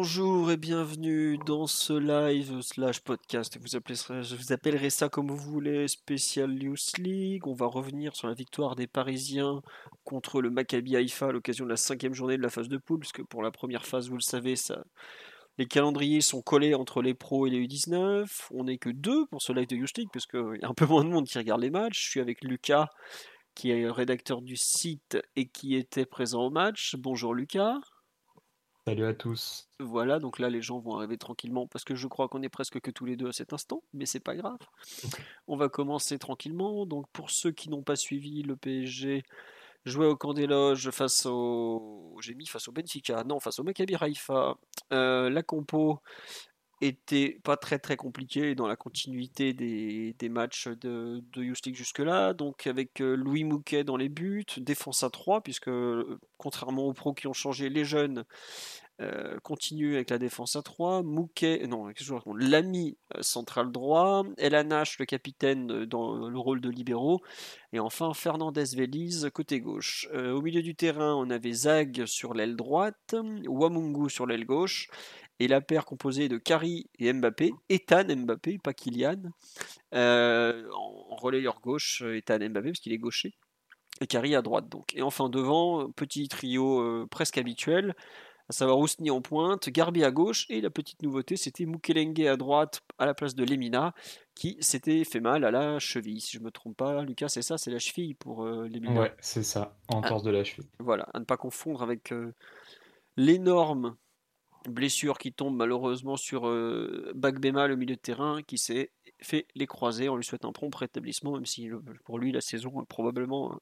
Bonjour et bienvenue dans ce live slash podcast. Vous appellerez, je vous appellerai ça comme vous voulez, spécial News League. On va revenir sur la victoire des Parisiens contre le Maccabi Haïfa à l'occasion de la cinquième journée de la phase de poule, puisque pour la première phase, vous le savez, les calendriers sont collés entre les pros et les U19. On n'est que deux pour ce live de Youth League, parce qu'il y a un peu moins de monde qui regarde les matchs. Je suis avec Lucas, qui est rédacteur du site et qui était présent au match. Bonjour Lucas. Salut à tous. Voilà, donc là les gens vont arriver tranquillement parce que je crois qu'on est presque que tous les deux à cet instant, mais c'est pas grave. On va commencer tranquillement. Donc pour ceux qui n'ont pas suivi, le PSG jouait au camp des loges face au. J'ai mis face au Benfica, non, face au Maccabi Haïfa. Euh, la compo était pas très très compliquée dans la continuité des, des matchs de, de jusque-là. Donc avec euh, Louis Mouquet dans les buts, défense à 3, puisque euh, contrairement aux pros qui ont changé, les jeunes euh, continuent avec la défense à 3. Mouquet, non, l'ami central droit, Elanache, le capitaine dans le rôle de libéraux, et enfin Fernandez Veliz côté gauche. au milieu du terrain, on avait Zag sur l'aile droite, Wamungu sur l'aile gauche, et la paire composée de Kari et Mbappé, Ethan Mbappé, pas Kylian, euh, en, relayeur gauche, Ethan Mbappé, parce qu'il est gaucher, et Kari à droite donc. Et enfin devant, petit trio euh, presque habituel, à savoir Ousni en pointe, Garbi à gauche, et la petite nouveauté, c'était Mukelenge à droite, à la place de Lemina, qui s'était fait mal à la cheville, si je me trompe pas. Lucas, c'est ça, c'est la cheville pour euh, Lemina. Ouais, c'est ça, en torse de la cheville. Voilà, à ne pas confondre avec l'énorme blessure qui tombe malheureusement sur euh, Bagbema, le milieu de terrain, qui s'est fait les croiser. On lui souhaite un prompt rétablissement, même si pour lui la saison est probablement euh,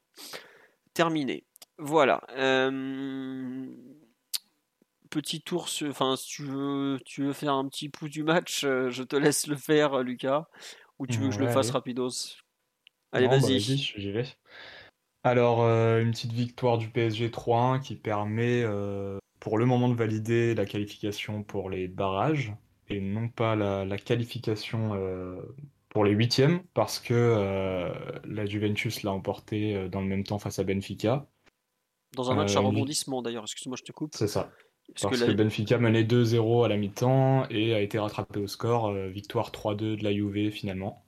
terminée. Voilà. Euh, petit tour, enfin si tu veux, tu veux faire un petit pouce du match, je te laisse le faire, Lucas, ou tu veux que je le fasse rapidos? Allez, bah, vas-y. j'y vais. Alors, une petite victoire du PSG 3-1 qui permet pour le moment de valider la qualification pour les barrages et non pas la, qualification euh, pour les huitièmes parce que euh, la Juventus l'a emporté euh, dans le même temps face à Benfica. Dans un match à rebondissement d'ailleurs, excuse-moi je te coupe. C'est ça. Parce, que, Benfica menait 2-0 à la mi-temps et a été rattrapé au score, victoire 3-2 de la Juve finalement.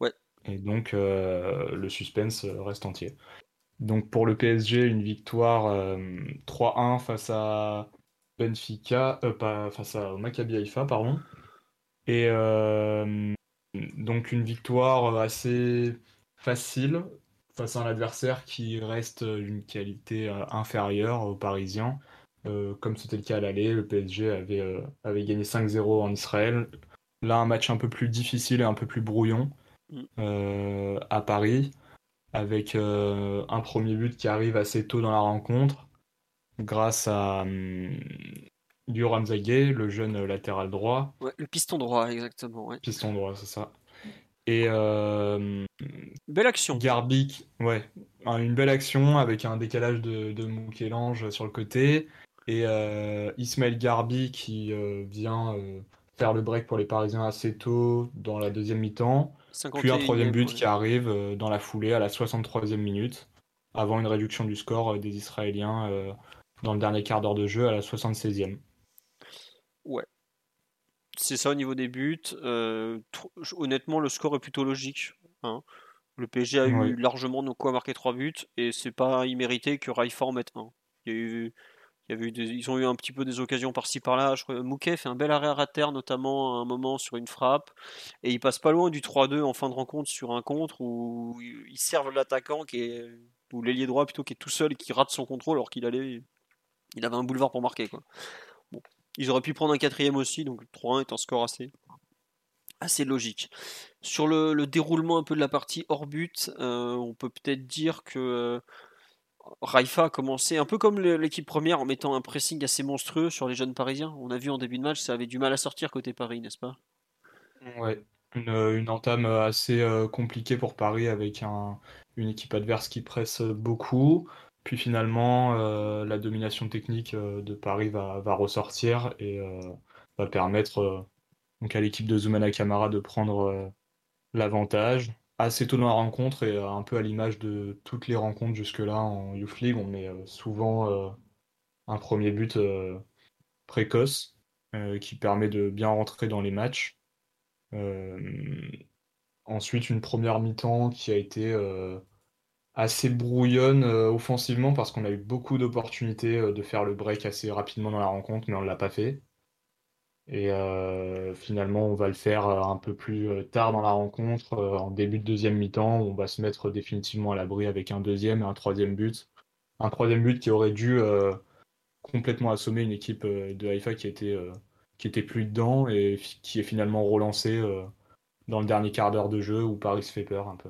Ouais. Et donc le suspense reste entier. Donc pour le PSG, une victoire 3-1 euh, face à Benfica, euh, pas face à Maccabi Haïfa, pardon. Et euh, donc une victoire assez facile face à un adversaire qui reste d'une qualité inférieure aux Parisiens. Comme c'était le cas à l'aller, le PSG avait, avait gagné 5-0 en Israël. Là, un match un peu plus difficile et un peu plus brouillon mm. à Paris avec euh, un premier but qui arrive assez tôt dans la rencontre, grâce à um, le jeune latéral droit. Ouais, le piston droit, exactement. Ouais. Piston droit, c'est ça. Et euh, belle action. Garbic, ouais, une belle action avec un décalage de, de sur le côté. Et euh, Ismaël Garbi qui euh, vient faire le break pour les Parisiens assez tôt dans la deuxième mi-temps. Puis un troisième but qui arrive euh, dans la foulée à la 63e minute, avant une réduction du score euh, des Israéliens euh, dans le dernier quart d'heure de jeu à la 76e. Ouais. C'est ça au niveau des buts. honnêtement, le score est plutôt logique. Hein. Le PSG a eu largement de quoi marquer 3 buts et c'est pas immérité que Raifa en mette un. Il y a eu ils ont eu un petit peu des occasions par-ci par-là. Mouquet fait un bel arrêt à terre, notamment à un moment sur une frappe. Et il passe pas loin du 3-2 en fin de rencontre sur un contre où ils servent l'attaquant qui est ou l'ailier droit plutôt qui est tout seul et qui rate son contrôle alors qu'il allait il avait un boulevard pour marquer. Ils auraient pu prendre un quatrième aussi, donc 3-1 est un score assez, logique. Sur le, déroulement un peu de la partie hors but, euh, on peut peut-être dire que Raifa a commencé un peu comme l'équipe première en mettant un pressing assez monstrueux sur les jeunes parisiens. On a vu en début de match, ça avait du mal à sortir côté Paris, n'est-ce pas? Ouais, une, entame assez euh, compliquée pour Paris avec une équipe adverse qui presse beaucoup. Puis finalement, euh, la domination technique euh, de Paris va, ressortir et va permettre à l'équipe de Zoumana Camara de prendre l'avantage assez tôt dans la rencontre et un peu à l'image de toutes les rencontres jusque-là en Youth League, on met euh, souvent euh, un premier but euh, précoce qui permet de bien rentrer dans les matchs. ensuite, une première mi-temps qui a été assez brouillonne offensivement parce qu'on a eu beaucoup d'opportunités de faire le break assez rapidement dans la rencontre, mais on ne l'a pas fait. Et euh, finalement, on va le faire euh, un peu plus euh, tard dans la rencontre, en début de deuxième mi-temps, on va se mettre définitivement à l'abri avec un deuxième et un troisième but. Un troisième but qui aurait dû complètement assommer une équipe de Haïfa qui était, qui était plus dedans et qui est finalement relancé dans le dernier quart d'heure de jeu où Paris se fait peur un peu.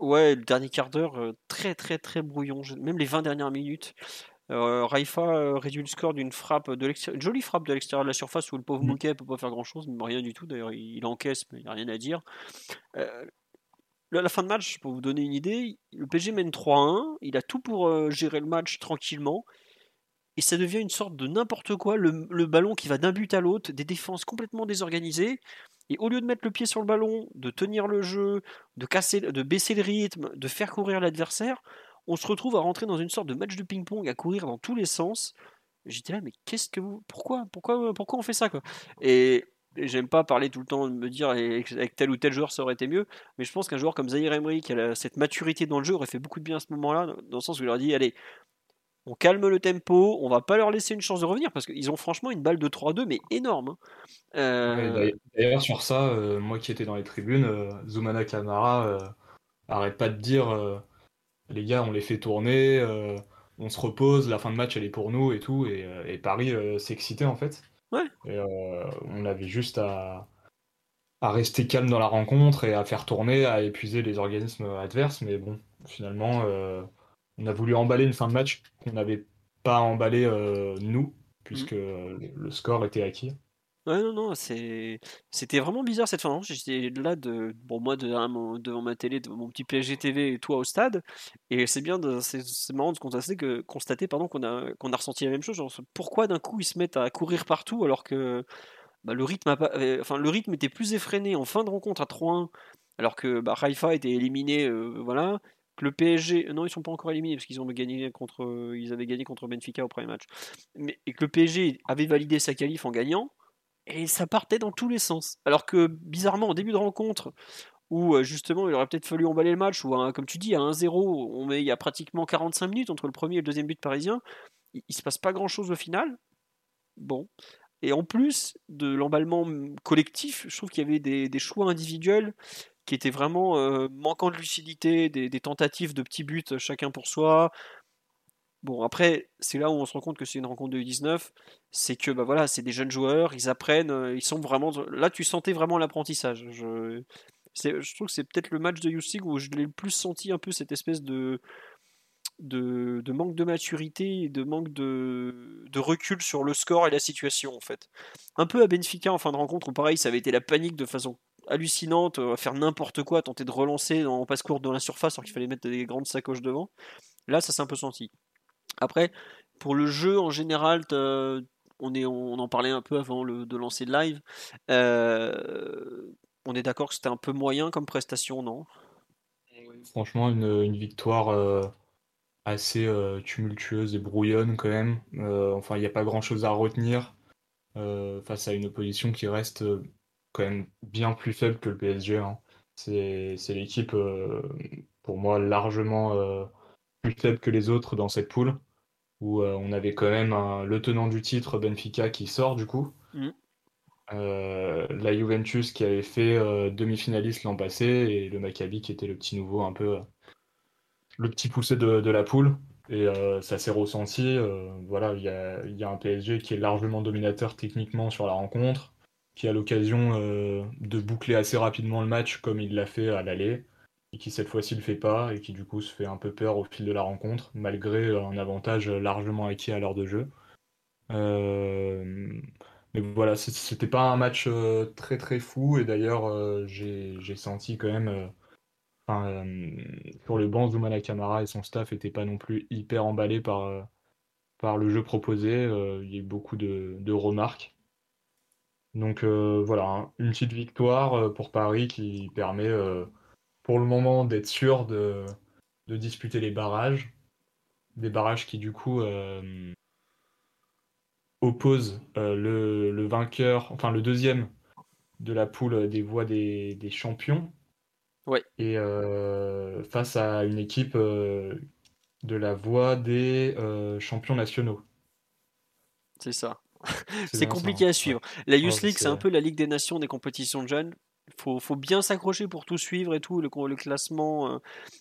Ouais, le dernier quart d'heure, très très très brouillon. Même les 20 dernières minutes. Euh, Raifa euh, réduit le score d'une frappe de l'extérieur, jolie frappe de l'extérieur de la surface où le pauvre mmh. Mouquet peut pas faire grand chose, rien du tout. D'ailleurs, il encaisse, mais il n'y a rien à dire. Euh, à la fin de match, pour vous donner une idée, le PG mène 3-1, il a tout pour gérer le match tranquillement, et ça devient une sorte de n'importe quoi, le, le, ballon qui va d'un but à l'autre, des défenses complètement désorganisées, et au lieu de mettre le pied sur le ballon, de tenir le jeu, de, casser, de baisser le rythme, de faire courir l'adversaire, on se retrouve à rentrer dans une sorte de match de ping-pong, à courir dans tous les sens. J'étais là, mais qu'est-ce que vous. Pourquoi Pourquoi, pourquoi on fait ça quoi? Et, j'aime pas parler tout le temps de me dire avec tel ou tel joueur ça aurait été mieux, mais je pense qu'un joueur comme Zahir Emery qui a cette maturité dans le jeu aurait fait beaucoup de bien à ce moment-là, dans le sens où il leur dit allez, on calme le tempo, on va pas leur laisser une chance de revenir parce qu'ils ont franchement une balle de 3-2 mais énorme. Hein. Euh, d'ailleurs sur ça, euh, moi qui étais dans les tribunes, euh, Zoumana Kamara arrête pas de dire les gars, on les fait tourner, euh, on se repose, la fin de match elle est pour nous et tout, et, euh, Paris euh, s'excitait en fait. Ouais. on avait juste à, rester calme dans la rencontre et à faire tourner, à épuiser les organismes adverses, mais bon, finalement, on a voulu emballer une fin de match qu'on n'avait pas emballé nous, puisque mm. le score était acquis. Ouais, non, non, c'était vraiment bizarre cette fin. J'étais là, de... bon, moi, devant ma télé, devant mon petit PSG TV et toi au stade. Et c'est bien, c'est... marrant de constater, que... constater pardon, qu'on a... qu'on a ressenti la même chose. Pourquoi d'un coup ils se mettent à courir partout alors que bah, le, rythme. Euh, enfin, le rythme était plus effréné en fin de rencontre à 3-1 alors que bah, Raifa était éliminé, euh, voilà. Que le PSG, non, ils sont pas encore éliminés parce qu'ils ont gagné contre, ils avaient gagné contre Benfica au premier match, mais et que le PSG avait validé sa qualif en gagnant et ça partait dans tous les sens. Alors que bizarrement, au début de rencontre, où euh, justement il aurait peut-être fallu emballer le match, ou comme tu dis, à 1-0, on met, il y a pratiquement 45 minutes entre le premier et le deuxième but parisien, il, ne se passe pas grand-chose au final. Bon. Et en plus de l'emballement collectif, je trouve qu'il y avait des, choix individuels qui étaient vraiment euh, manquants de lucidité, des, tentatives de petits buts chacun pour soi, Bon, après, c'est là où on se rend compte que c'est une rencontre de U19, c'est que bah voilà, c'est des jeunes joueurs, ils apprennent, euh, ils sont vraiment. Là, tu sentais vraiment l'apprentissage. Je... trouve que c'est peut-être le match de U où je l'ai le plus senti un peu cette espèce de, de, manque de maturité de manque de, recul sur le score et la situation, en fait. Un peu à Benfica en fin de rencontre, où pareil, ça avait été la panique de façon hallucinante, à faire n'importe quoi, tenter de relancer en passe courte dans la surface alors qu'il fallait mettre des grandes sacoches devant. Là, ça s'est un peu senti. Après, pour le jeu en général, on, est, on en parlait un peu avant de lancer le live. Euh, on est d'accord que c'était un peu moyen comme prestation, non? Franchement, une, victoire euh, assez euh, tumultueuse et brouillonne quand même. enfin, il n'y a pas grand-chose à retenir face à une opposition qui reste quand même bien plus faible que le PSG. Hein. C'est l'équipe, pour moi, largement plus faible que les autres dans cette poule, où euh, on avait quand même le tenant du titre, Benfica, qui sort du coup. Mm. Euh, la Juventus qui avait fait euh, demi-finaliste l'an passé, et le Maccabi qui était le petit nouveau, un peu le petit poussé de, la poule. Et ça s'est ressenti. voilà, il y a, y a, un PSG qui est largement dominateur techniquement sur la rencontre, qui a l'occasion de boucler assez rapidement le match comme il l'a fait à l'aller. Et qui cette fois-ci le fait pas et qui du coup se fait un peu peur au fil de la rencontre malgré un avantage largement acquis à l'heure de jeu. mais voilà, c'était pas un match très très fou et d'ailleurs j'ai senti quand même Enfin, sur le banc, Zoumana Camara et son staff n'étaient pas non plus hyper emballés par, par le jeu proposé. il y a eu beaucoup de remarques. Donc euh, voilà, hein, une petite victoire euh, pour Paris qui permet euh, pour le moment d'être sûr de, disputer les barrages. Des barrages qui du coup opposent le, vainqueur, enfin le deuxième de la poule des voix des, champions. Ouais. Et face à une équipe de la voix des champions nationaux. C'est ça. c'est compliqué à suivre. La Youth League, c'est un peu la Ligue des Nations des compétitions de jeunes. Faut, faut bien s'accrocher pour tout suivre et tout. Le, classement euh,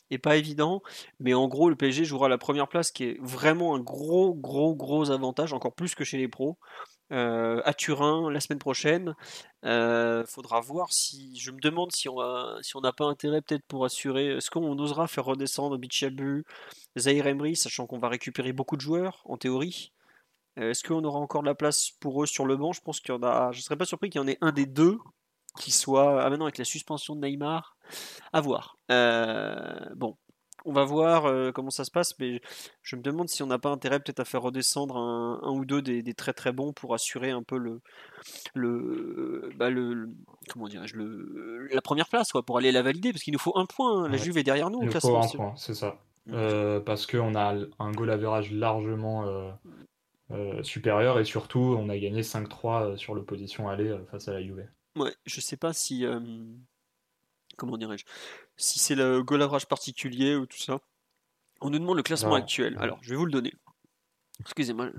est pas évident. Mais en gros, le PSG jouera la première place qui est vraiment un gros, gros, gros avantage, encore plus que chez les pros. Euh, à Turin la semaine prochaine. Euh, faudra voir si. Je me demande si on si on n'a pas intérêt peut-être pour assurer. Est-ce qu'on osera faire redescendre Bichabu, Zahir Emery, sachant qu'on va récupérer beaucoup de joueurs en théorie. Euh, est-ce qu'on aura encore de la place pour eux sur le banc? Je pense qu'il y en a. Je ne serais pas surpris qu'il y en ait un des deux qui soit. Ah maintenant avec la suspension de Neymar, à voir. Euh, bon, on va voir euh, comment ça se passe, mais je me demande si on n'a pas intérêt peut-être à faire redescendre un, ou deux des, très très bons pour assurer un peu le le, bah le, comment dirais-je le la première place quoi pour aller la valider parce qu'il nous faut un point. Hein. La Juve est derrière nous. Il nous faut un point, c'est ça. Mm. parce qu'on a un goal average largement euh, supérieur et surtout on a gagné 5-3 euh, sur l'opposition aller euh, face à la Juve. Ouais, je sais pas si comment dirais-je si c'est le goal average particulier ou tout ça. On nous demande le classement actuel. Alors, je vais vous le donner. Excusez-moi,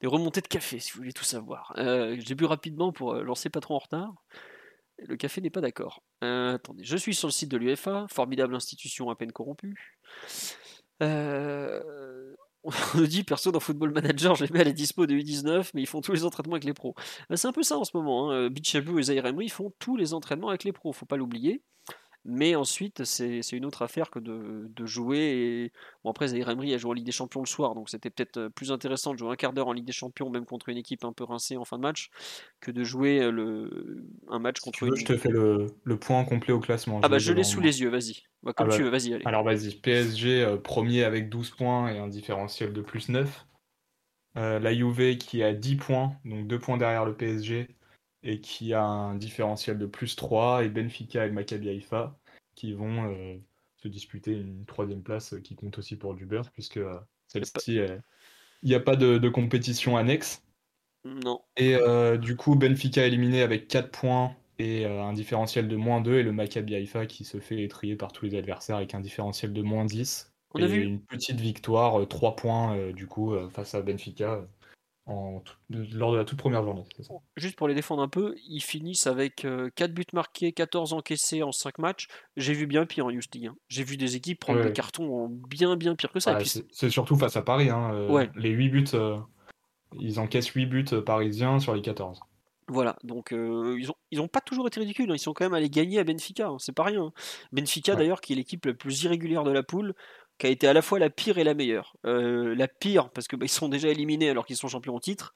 des remontées de café si vous voulez tout savoir. J'ai bu rapidement pour lancer pas trop en retard. Le café n'est pas d'accord. attendez, je suis sur le site de l'UFA, formidable institution à peine corrompue. Euh, on nous dit perso dans Football Manager, je les mets à la dispo de U19, mais ils font tous les entraînements avec les pros. Bah, c'est un peu ça en ce moment. Hein. et Zaire Emery font tous les entraînements avec les pros, faut pas l'oublier. Mais ensuite, c'est une autre affaire que de, jouer. Et... Bon, après, Zahir Emery a joué en Ligue des Champions le soir, donc c'était peut-être euh, plus intéressant de jouer un quart d'heure en Ligue des Champions, même contre une équipe un peu rincée en fin de match, que de jouer euh, le... un match contre une. Je te fais le, point complet au classement. Ah, bah, je l'ai sous les yeux, vas-y. Bah, comme ah tu bah, veux, vas-y, allez. Alors, vas-y. PSG, euh, premier avec 12 points et un différentiel de plus 9. la Juve qui a 10 points, donc 2 points derrière le PSG et qui a un différentiel de plus 3, et Benfica et le Maccabi Haïfa qui vont euh, se disputer une troisième place qui compte aussi pour du beurre, puisque euh, celle-ci, il n'y a pas de, compétition annexe. Non. Et euh, du coup, Benfica éliminé avec 4 points et un différentiel de moins 2, et le Maccabi Haïfa qui se fait étrier par tous les adversaires avec un différentiel de moins 10. On a vu une petite victoire, 3 points du coup face à Benfica lors de la toute première journée. Juste pour les défendre un peu, ils finissent avec 4 euh, buts marqués, 14 encaissés en 5 matchs. J'ai vu bien pire en Youth League. Hein. J'ai vu des équipes prendre des cartons bien bien pire que ça. c'est surtout face à Paris. Hein, euh, les 8 buts, euh, ils encaissent 8 buts parisiens sur les 14. Voilà, donc ils, ont, ils ont pas toujours été ridicules, hein. ils sont quand même allés gagner à Benfica, c'est pas rien. Benfica d'ailleurs qui est l'équipe la plus irrégulière de la poule, qui a été à la fois la pire et la meilleure. Euh, la pire parce que bah, ils sont déjà éliminés alors qu'ils sont champions au titre,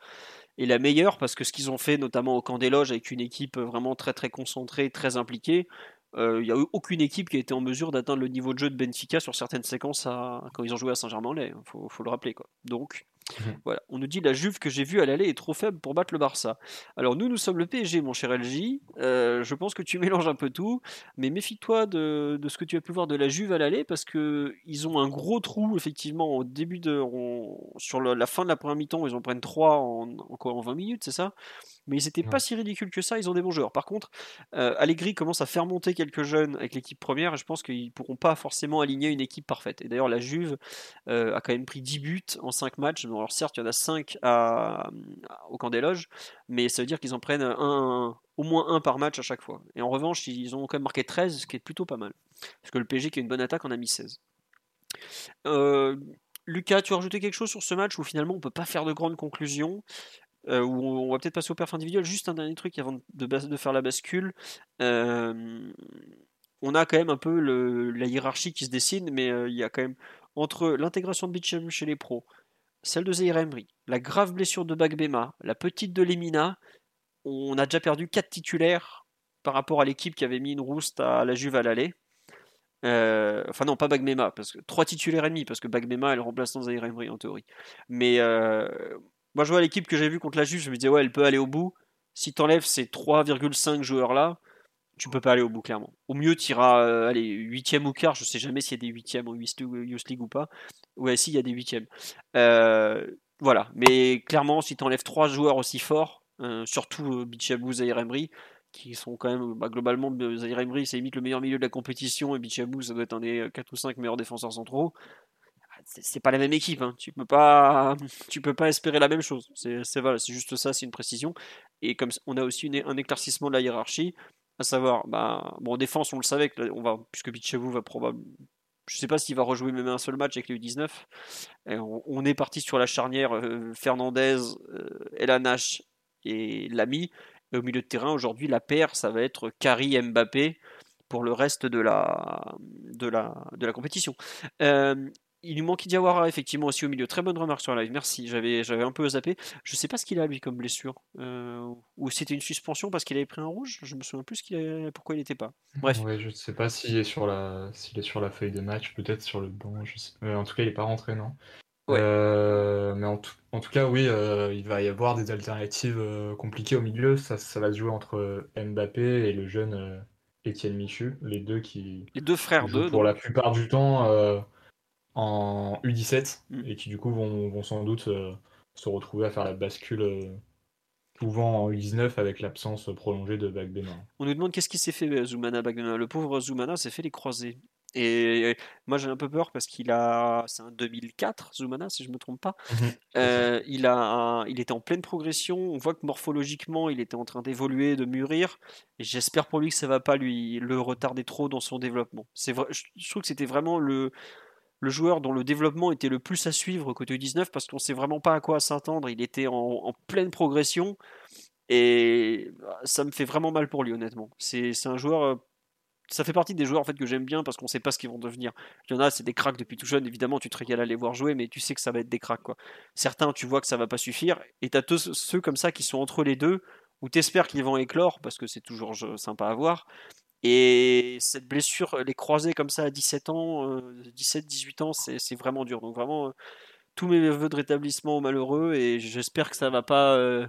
et la meilleure parce que ce qu'ils ont fait notamment au camp des loges avec une équipe vraiment très très concentrée, très impliquée. Il euh, n'y a eu aucune équipe qui a été en mesure d'atteindre le niveau de jeu de Benfica sur certaines séquences quand ils ont joué à Saint-Germain-en-Laye. Il hein, faut, faut, le rappeler. Quoi. Donc, Mhm. Voilà. On nous dit la Juve que j'ai vue à l'aller est trop faible pour battre le Barça. Alors nous, nous sommes le PSG, mon cher LJ. Euh, je pense que tu mélanges un peu tout, mais méfie-toi de, ce que tu as pu voir de la Juve à l'aller parce que ils ont un gros trou effectivement au début de sur la, fin de la première mi-temps. Ils en prennent 3 en, en, en 20 minutes, c'est ça? Mais ils n'étaient pas si ridicules que ça, ils ont des bons joueurs. Par contre, euh, Allegri commence à faire monter quelques jeunes avec l'équipe première, et je pense qu'ils ne pourront pas forcément aligner une équipe parfaite. Et d'ailleurs, la Juve euh, a quand même pris 10 buts en 5 matchs. alors certes, il y en a 5 à, au camp des loges, mais ça veut dire qu'ils en prennent un, au moins un par match à chaque fois. Et en revanche, ils ont quand même marqué 13, ce qui est plutôt pas mal. Parce que le PSG, qui a une bonne attaque, en a mis 16. Euh, Lucas, tu as rajouté quelque chose sur ce match où finalement on peut pas faire de grandes conclusions? Euh, on va peut-être passer au perf individuel. Juste un dernier truc avant de, faire la bascule. Euh, on a quand même un peu la hiérarchie qui se dessine, mais il y a quand même entre l'intégration de Bichem chez les pros, celle de Zaire Emery, la grave blessure de Bagbema, la petite de Lemina, on a déjà perdu 4 titulaires par rapport à l'équipe qui avait mis une rouste à la Juve à l'aller. Euh, enfin non, pas Bagmema, parce que 3 titulaires et demi, parce que Bagmema est le remplaçant de Zaire Emery en théorie. Mais euh, moi je vois l'équipe que j'ai vue contre la Juve, je me disais ouais elle peut aller au bout. Si t'enlèves ces 3,5 joueurs là, tu peux pas aller au bout clairement. Au mieux tu iras euh, allez, 8 ou quart, je sais jamais s'il y a des 8 en Youth League ou pas. Ouais si il y a des 8 voilà, mais clairement si t'enlèves 3 joueurs aussi forts, surtout Bichabou, Zaire Emery, qui sont quand même bah, globalement Zaire Emery c'est limite le meilleur milieu de la compétition et Bichabou ça doit être un des 4 ou 5 meilleurs défenseurs centraux c'est pas la même équipe hein. tu peux pas tu peux pas espérer la même chose c'est voilà, c'est juste ça c'est une précision et comme on a aussi un éclaircissement de la hiérarchie à savoir bah bon en défense on le savait on va puisque Bichabou va probablement je sais pas s'il va rejouer même un seul match avec les U19 on, est parti sur la charnière euh, Fernandez euh, Elanache et Lamy et au milieu de terrain, aujourd'hui, la paire, ça va être Kari Mbappé pour le reste de la, de la, de la compétition. Euh, il lui manque Diawara effectivement aussi au milieu. Très bonne remarque sur la live, merci. J'avais, j'avais un peu zappé. Je sais pas ce qu'il a lui comme blessure. Euh, ou c'était une suspension parce qu'il avait pris un rouge. Je me souviens plus qu'il pourquoi il n'était pas. Bref. Ouais, je sais pas s'il est sur la, s'il est sur la feuille de match, peut-être sur le banc. Je sais... en tout cas, il n'est pas rentré, non. Euh, mais en tout, en tout, cas, oui, euh, il va y avoir des alternatives euh, compliquées au milieu. Ça, ça, va se jouer entre Mbappé et le jeune Étienne Michu, les deux qui. Les deux frères d'eux. Pour la plupart du temps en U17 mm. et qui, du coup, vont, vont sans doute se retrouver à faire la bascule pouvant en U19 avec l'absence prolongée de Bagbena. On nous demande qu'est-ce qui s'est fait Zoumana Bagbena. Le pauvre Zoumana s'est fait les croisés. Et moi j'ai un peu peur parce qu'il a, c'est un 2004 Zoumana si je me trompe pas. Euh, il a, il était en pleine progression. On voit que morphologiquement il était en train d'évoluer, de mûrir. Et j'espère pour lui que ça va pas lui le retarder trop dans son développement. C'est vrai, je trouve que c'était vraiment le le joueur dont le développement était le plus à suivre côté 19 parce qu'on sait vraiment pas à quoi s'attendre. Il était en, pleine progression et ça me fait vraiment mal pour lui honnêtement. C'est un joueur euh, ça fait partie des joueurs en fait que j'aime bien parce qu'on sait pas ce qu'ils vont devenir. Il y en a, c'est des cracks depuis tout jeune, évidemment, tu te régales à les voir jouer, mais tu sais que ça va être des cracks quoi. Certains, tu vois que ça va pas suffire, et tu as ceux comme ça qui sont entre les deux, où tu espères qu'ils vont éclore parce que c'est toujours sympa à voir. Et cette blessure, les croiser comme ça à 17 ans, 17-18 euh, ans, c'est vraiment dur. Donc vraiment, euh, tous mes voeux de rétablissement aux malheureux, et j'espère que ça va pas euh,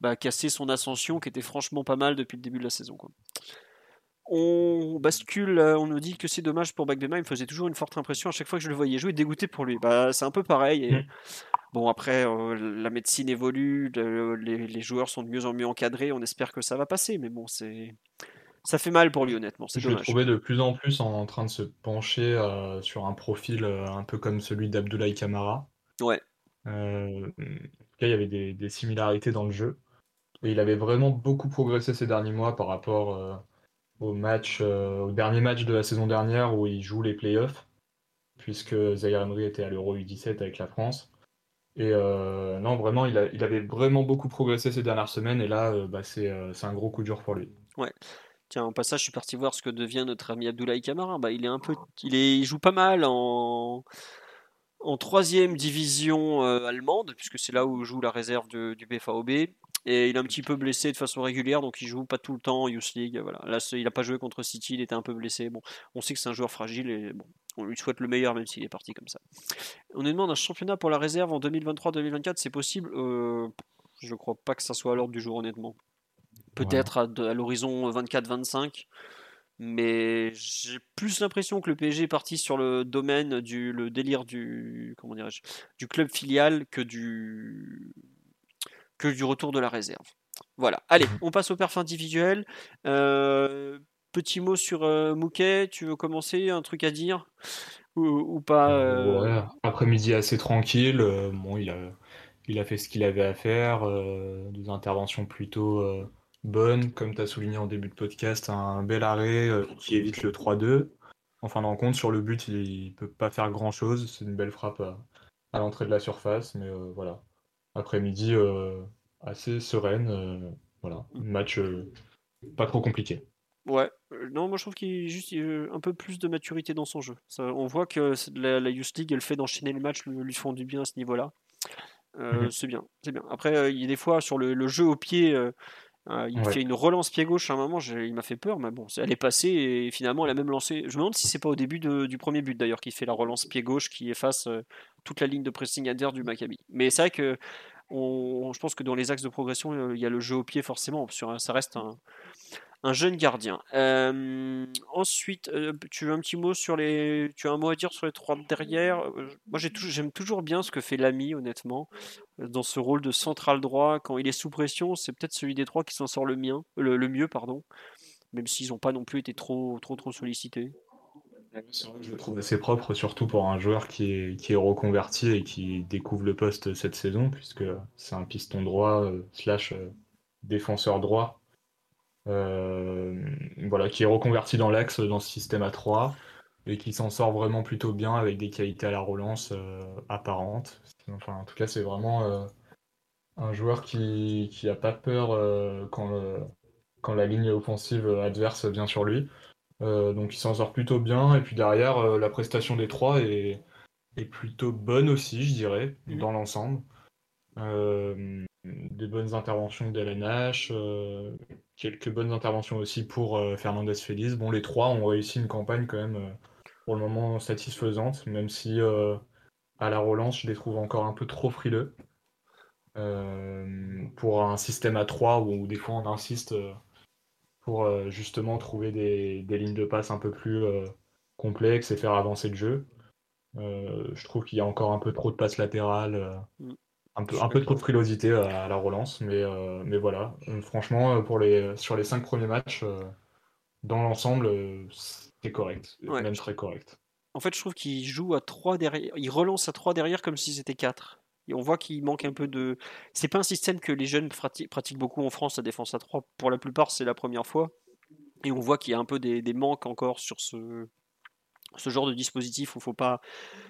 bah, casser son ascension qui était franchement pas mal depuis le début de la saison. Quoi on bascule, euh, on nous dit que c'est dommage pour Bagbema, il me faisait toujours une forte impression à chaque fois que je le voyais jouer, dégoûté pour lui. Bah, c'est un peu pareil. Mm. Bon, après, euh, la médecine évolue, les, joueurs sont de mieux en mieux encadrés, on espère que ça va passer, mais bon, c'est. Ça fait mal pour lui, honnêtement. Je le trouvais de plus en plus en train de se pencher euh, sur un profil un peu comme celui d'Abdoulaye Kamara. Ouais. en tout cas, il y avait des, des, similarités dans le jeu. Et il avait vraiment beaucoup progressé ces derniers mois par rapport au match, euh, au dernier match de la saison dernière où il joue les playoffs, puisque Zaire Emery était à l'Euro U17 avec la France. Et euh, non, vraiment, il, avait vraiment beaucoup progressé ces dernières semaines, et là, euh, bah, c'est un gros coup dur pour lui. Ouais. Tiens, en passage, je suis parti voir ce que devient notre ami Abdoulaye Kamara. Bah, il est un peu, il, est, il joue pas mal en en troisième division allemande, puisque c'est là où joue la réserve du BFAOB. Et il est un petit peu blessé de façon régulière, donc il joue pas tout le temps en Youth League. Voilà. Là, il n'a pas joué contre City, il était un peu blessé. Bon, on sait que c'est un joueur fragile et bon, on lui souhaite le meilleur, même s'il est parti comme ça. On nous demande un championnat pour la réserve en 2023-2024, c'est possible euh, Je crois pas que ça soit à l'ordre du jour, honnêtement. Peut-être à, l'horizon 24-25 mais j'ai plus l'impression que le PSG est parti sur le domaine du le délire du comment du club filial que du que du retour de la réserve. Voilà. Allez, mhm. on passe au perf individuel. Euh, petit mot sur euh, Mouquet, tu veux commencer? Un truc à dire? Ou, pas euh Après-midi assez tranquille. bon, il a, il a fait ce qu'il avait à faire. des interventions plutôt bonnes. Comme tu as souligné en début de podcast, un bel arrêt qui évite le 3-2. En fin de rencontre, sur le but, il ne peut pas faire grand-chose. C'est une belle frappe à l'entrée de la surface. Mais voilà, après-midi euh, assez sereine. Euh, voilà, match euh, pas trop compliqué. Ouais, euh, non, moi je trouve qu'il y a juste euh, un peu plus de maturité dans son jeu. Ça, on voit que la, la Youth League, le fait d'enchaîner les matchs lui, lui font du bien à ce niveau-là. Euh, Mhm. C'est bien, c'est bien. Après, euh, il y a des fois sur le, le jeu au pied, euh, euh, il Ouais. fait une relance pied gauche à un moment, il m'a fait peur, mais bon, elle est passée et finalement elle a même lancé. Je me demande si c'est pas au début de- du premier but d'ailleurs qu'il fait la relance pied gauche qui efface euh, toute la ligne de pressing adverse du Maccabi. Mais c'est vrai que je pense que dans les axes de progression, euh, il y a le jeu au pied forcément, sur, ça reste un, un jeune gardien. Euh, ensuite, euh, tu as un petit mot sur les, tu as un mot à dire sur les trois de derrière. Euh, Moi, j'aime toujours bien ce que fait Lamy, honnêtement, euh, dans ce rôle de central droit. Quand il est sous pression, c'est peut-être celui des trois qui s'en sort le, le mieux, pardon. Même s'ils n'ont pas non plus été trop, trop, trop sollicités. Je le trouve assez propre, surtout pour un joueur qui est, qui est reconverti et qui découvre le poste cette saison, puisque c'est un piston droit euh, slash euh, défenseur droit, euh, voilà, qui est reconverti dans l'axe dans ce système à 3 et qui s'en sort vraiment plutôt bien avec des qualités à la relance apparentes. Enfin, en tout cas, c'est vraiment un joueur qui, qui a pas peur quand, quand la ligne offensive adverse vient sur lui. Euh, donc il s'en sort plutôt bien. Et puis derrière, euh, la prestation des trois est, est plutôt bonne aussi, je dirais, Mhm. dans l'ensemble. Euh, des bonnes interventions d'LNH, quelques bonnes interventions aussi pour Fernandez Félix. Bon, les trois ont réussi une campagne quand même pour le moment satisfaisante, même si à la relance, je les trouve encore un peu trop frileux. Pour un système à 3 où des fois on insiste pour euh, justement trouver des, des lignes de passe un peu plus euh, complexes et faire avancer le jeu. Euh, je trouve qu'il y a encore un peu trop de passes latérales, Mm. un peu, suis un peu trop de frilosité à, à la relance, mais, mais voilà. Franchement, pour les, sur les cinq premiers matchs, dans l'ensemble, c'est correct, Ouais. même très correct. En fait, je trouve qu'il joue à 3 derrière. Il relance à 3 derrière comme si c'était 4. On voit qu'il manque un peu de. C'est pas un système que les jeunes prati- pratiquent beaucoup en France, la défense à 3. Pour la plupart, c'est la première fois. Et on voit qu'il y a un peu des, manques encore sur ce, genre de dispositif où faut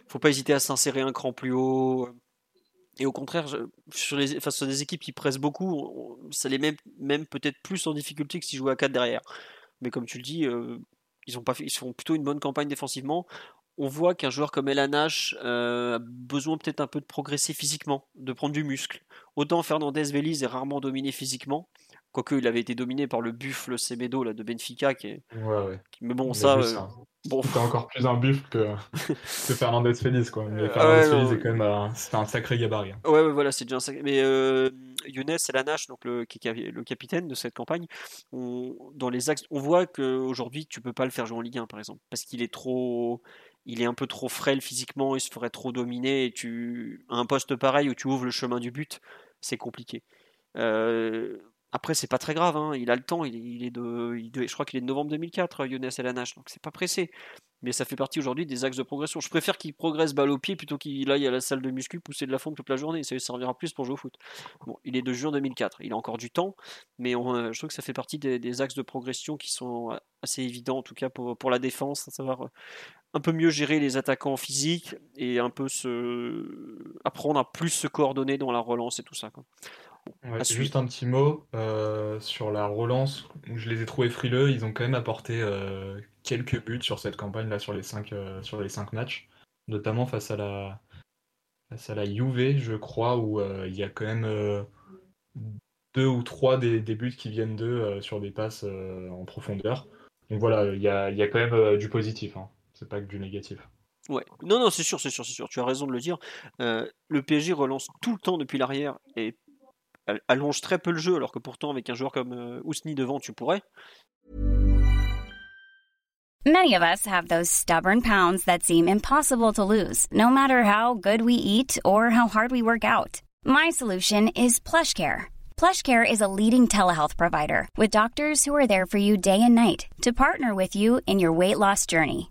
faut pas hésiter à s'insérer un cran plus haut. Et au contraire, sur les, des équipes qui pressent beaucoup, ça les met même peut-être plus en difficulté que s'ils jouaient à 4 derrière. Mais comme tu le dis, euh, ils, ont ils font plutôt une bonne campagne défensivement. On voit qu'un joueur comme Elan Nash euh, a besoin peut-être un peu de progresser physiquement, de prendre du muscle. Autant Fernandez Veliz est rarement dominé physiquement, quoique il avait été dominé par le buffle Semedo là, de Benfica. Qui est, Ouais, ouais. qui- mais bon, ça. euh, bon, C'était encore plus un buff que, que Fernandez Félix, quoi. Mais Euh, Fernandez Félix est quand même un, c'est un sacré gabarit. hein. Ouais, ouais, voilà, c'est déjà un sacré- Mais euh, Younes Elanache, donc le, qui est le capitaine de cette campagne, on, dans les axes, on voit qu'aujourd'hui, tu peux pas le faire jouer en Ligue 1, par exemple, parce qu'il est trop, il est un peu trop frêle physiquement, il se ferait trop dominer, et tu, un poste pareil où tu ouvres le chemin du but, c'est compliqué. Euh, après, c'est pas très grave, hein, il a le temps, il, est- de, je crois qu'il est de novembre 2004, Younes Elanache, donc c'est pas pressé. Mais ça fait partie aujourd'hui des axes de progression. Je préfère qu'il progresse balle au pied plutôt qu'il aille à la salle de muscu pousser de la fonte toute la journée. Ça lui servira plus pour jouer au foot. Bon, il est de juin 2004. Il a encore du temps, mais euh, je trouve que ça fait partie des, axes de progression qui sont euh, assez évidents, en tout cas pour, pour la défense, à savoir un peu mieux gérer les attaquants physiques et un peu se apprendre à plus se coordonner dans la relance et tout ça. quoi. Ouais, juste un petit mot euh, sur la relance, où je les ai trouvés frileux. Ils ont quand même apporté euh, quelques buts sur cette campagne-là, sur les cinq, euh, sur les cinq matchs, notamment face à la, face à la Juve, je crois, où il y a quand même deux ou trois des, des buts qui viennent d'eux sur des passes en profondeur. Donc voilà, il y a, y a quand même du positif, hein. C'est pas que du négatif. Ouais. Non, non, c'est sûr, c'est sûr, c'est sûr. Tu as raison de le dire. Euh, le PSG relance tout le temps depuis l'arrière et allonge très peu le jeu, alors que pourtant, avec un joueur comme euh, Ousni devant, tu pourrais. Many of us have those stubborn pounds that seem impossible to lose, no matter how good we eat or how hard we work out. My solution is PlushCare. PlushCare is a leading telehealth provider with doctors who are there for you day and night to partner with you in your weight loss journey.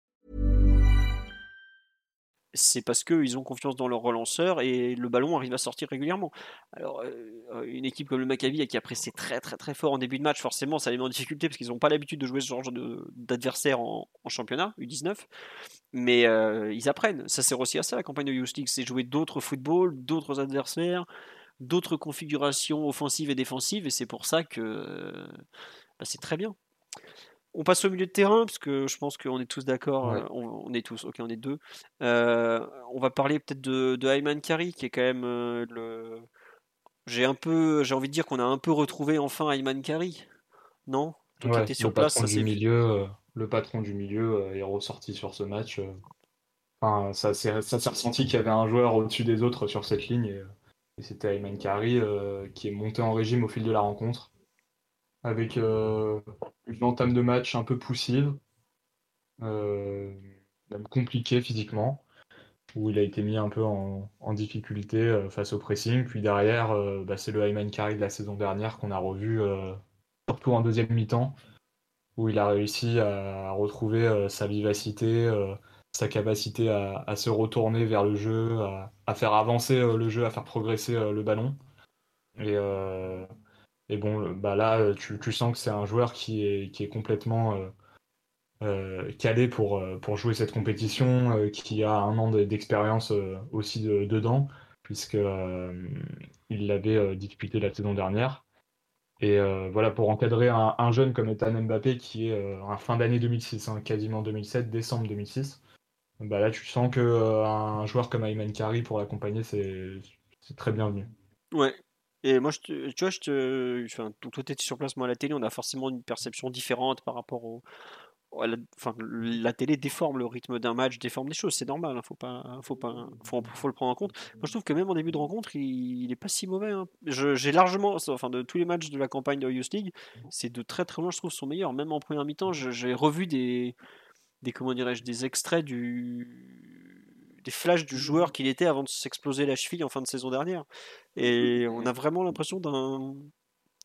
C'est parce qu'ils ont confiance dans leur relanceur et le ballon arrive à sortir régulièrement. Alors, euh, une équipe comme le Maccabi qui a pressé très très très fort en début de match, forcément, ça les met en difficulté parce qu'ils n'ont pas l'habitude de jouer ce genre d'adversaire en, championnat, U19. Mais euh, ils apprennent. Ça sert aussi à ça, la campagne de Youth League, c'est jouer d'autres footballs, d'autres adversaires, d'autres configurations offensives et défensives, et c'est pour ça que bah, c'est très bien. On passe au milieu de terrain, parce que je pense qu'on est tous d'accord. Ouais. euh, On, on est tous, ok, on est deux. Euh, on va parler peut-être de, de Ayman Kari, qui est quand même euh, le. J'ai un peu, j'ai envie de dire qu'on a un peu retrouvé enfin Ayman Kari, non? Toi Ouais, sur le place, patron ça du milieu, euh, le patron du milieu est ressorti sur ce match. Enfin, ça s'est ressenti qu'il y avait un joueur au-dessus des autres sur cette ligne et, et c'était Ayman Kari qui est monté en régime au fil de la rencontre avec euh, une entame de match un peu poussive, euh, même compliquée physiquement, où il a été mis un peu en, difficulté euh, face au pressing. Puis derrière, bah, c'est le Ayman Kari de la saison dernière qu'on a revu surtout en deuxième mi-temps où il a réussi à retrouver sa vivacité, sa capacité à, se retourner vers le jeu, à, faire avancer le jeu, à faire progresser le ballon. Et, et bon, bah là, euh, tu, sens que c'est un joueur qui est, complètement euh, euh, calé pour, jouer cette compétition, qui a un an de- d'expérience aussi de- dedans, puisque il l'avait disputé la saison dernière. Et voilà, pour encadrer un, un jeune comme Ethan Mbappé, qui est en fin d'année 2006, hein, quasiment 2007, décembre 2006, bah là, tu sens que un joueur comme Ayman Kari pour l'accompagner, c'est très bienvenu. Ouais. Et moi, tu vois, je te, enfin, toi, t'étais sur place, moi, à la télé, on a forcément une perception différente par rapport au, la, enfin, la télé déforme le rythme d'un match, déforme des choses, c'est normal, hein, faut pas, faut pas, faut, le prendre en compte. Moi, je trouve que même en début de rencontre, il, il est pas si mauvais. hein. J'ai largement, enfin, de tous les matchs de la campagne de Youth League, c'est de très très loin, je trouve, son meilleur. Même en première mi-temps, j'ai revu des, des comment dirais-je, des extraits du, des flashs du joueur qu'il était avant de s'exploser la cheville en fin de saison dernière. Et on a vraiment l'impression d'un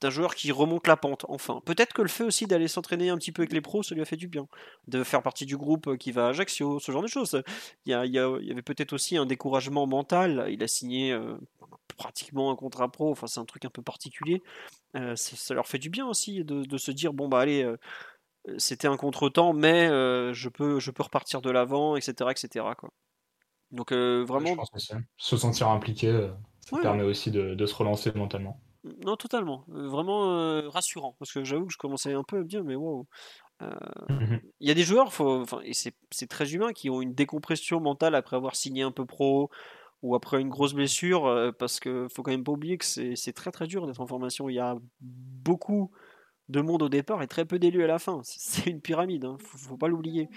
d'un joueur qui remonte la pente, enfin. Peut-être que le fait aussi d'aller s'entraîner un petit peu avec les pros, ça lui a fait du bien. De faire partie du groupe qui va à Ajaccio, ce genre de choses. Il y, a- il avait peut-être aussi un découragement mental. Il a signé euh, pratiquement un contrat pro, enfin c'est un truc un peu particulier. Euh, ça, ça leur fait du bien aussi de, de se dire, bon bah allez, euh, c'était un contretemps, mais je, peux, je peux repartir de l'avant, etc. etc. quoi. Donc euh, Je vraiment, pense. Se sentir impliqué, euh, ça Ouais. permet aussi de, de se relancer mentalement. non totalement, Euh, vraiment euh, rassurant, parce que j'avoue que je commençais un peu à me dire, mais. Euh, Mhm. Il y a des joueurs, faut, et c'est c'est très humain, qui ont une décompression mentale après avoir signé un peu pro ou après une grosse blessure, parce que faut quand même pas oublier que c'est c'est très très dur d'être en formation. Il y a beaucoup de monde au départ et très peu d'élus à la fin. C'est une pyramide, hein, faut, faut pas l'oublier.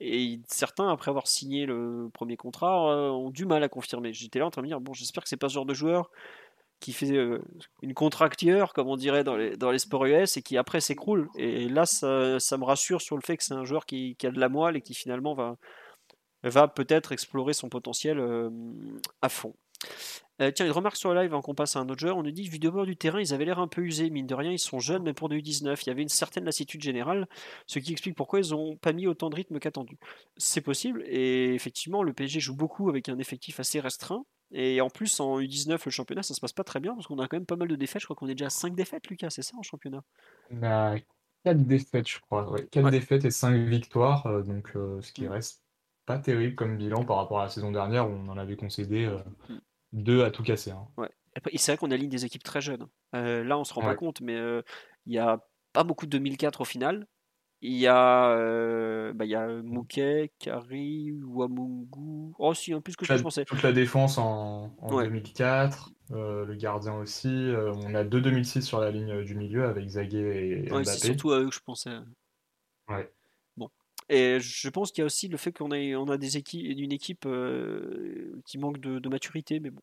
Et certains, après avoir signé le premier contrat, euh, ont du mal à confirmer. J'étais là en train de me dire, bon, j'espère que c'est pas ce genre de joueur qui fait euh, une contracture, comme on dirait dans les, dans les sports US, et qui après s'écroule. Et là, ça, me rassure sur le fait que c'est un joueur qui, qui a de la moelle et qui finalement va, va peut-être explorer son potentiel euh, à fond. Euh, tiens, une remarque sur le live avant qu'on passe à un autre joueur. On nous dit vu de bord du terrain, ils avaient l'air un peu usés. Mine de rien, ils sont jeunes, mais pour du 19, il y avait une certaine lassitude générale, ce qui explique pourquoi ils n'ont pas mis autant de rythme qu'attendu. C'est possible, et effectivement, le PSG joue beaucoup avec un effectif assez restreint. Et en plus, en U19, le championnat, ça se passe pas très bien, parce qu'on a quand même pas mal de défaites. Je crois qu'on est déjà à 5 défaites, Lucas, c'est ça en championnat? On a 4 défaites, je crois. Ouais, 4 Ouais. défaites et 5 victoires, euh, donc euh, ce qui Mm. reste pas terrible comme bilan par rapport à la saison dernière où on en avait concédé Mm. 2 à tout casser. hein. Ouais. Après, c'est vrai qu'on aligne des équipes très jeunes. Euh, là, on se rend pas compte, mais euh, il y a pas beaucoup de 2004 au final. Il y a, euh, bah, il y a Mouquet, Kari, Wamungu. Oh, si, un plus que la, je pensais. toute la défense en, en Ouais. 2004, euh, le gardien aussi. euh, on a deux 2006 sur la ligne du milieu avec Zaguet et Ouais, c'est Mbappé. surtout à eux que je pensais. Ouais. Et je pense qu'il y a aussi le fait qu'on a, des équipes, une équipe euh, qui manque de, maturité. Mais bon,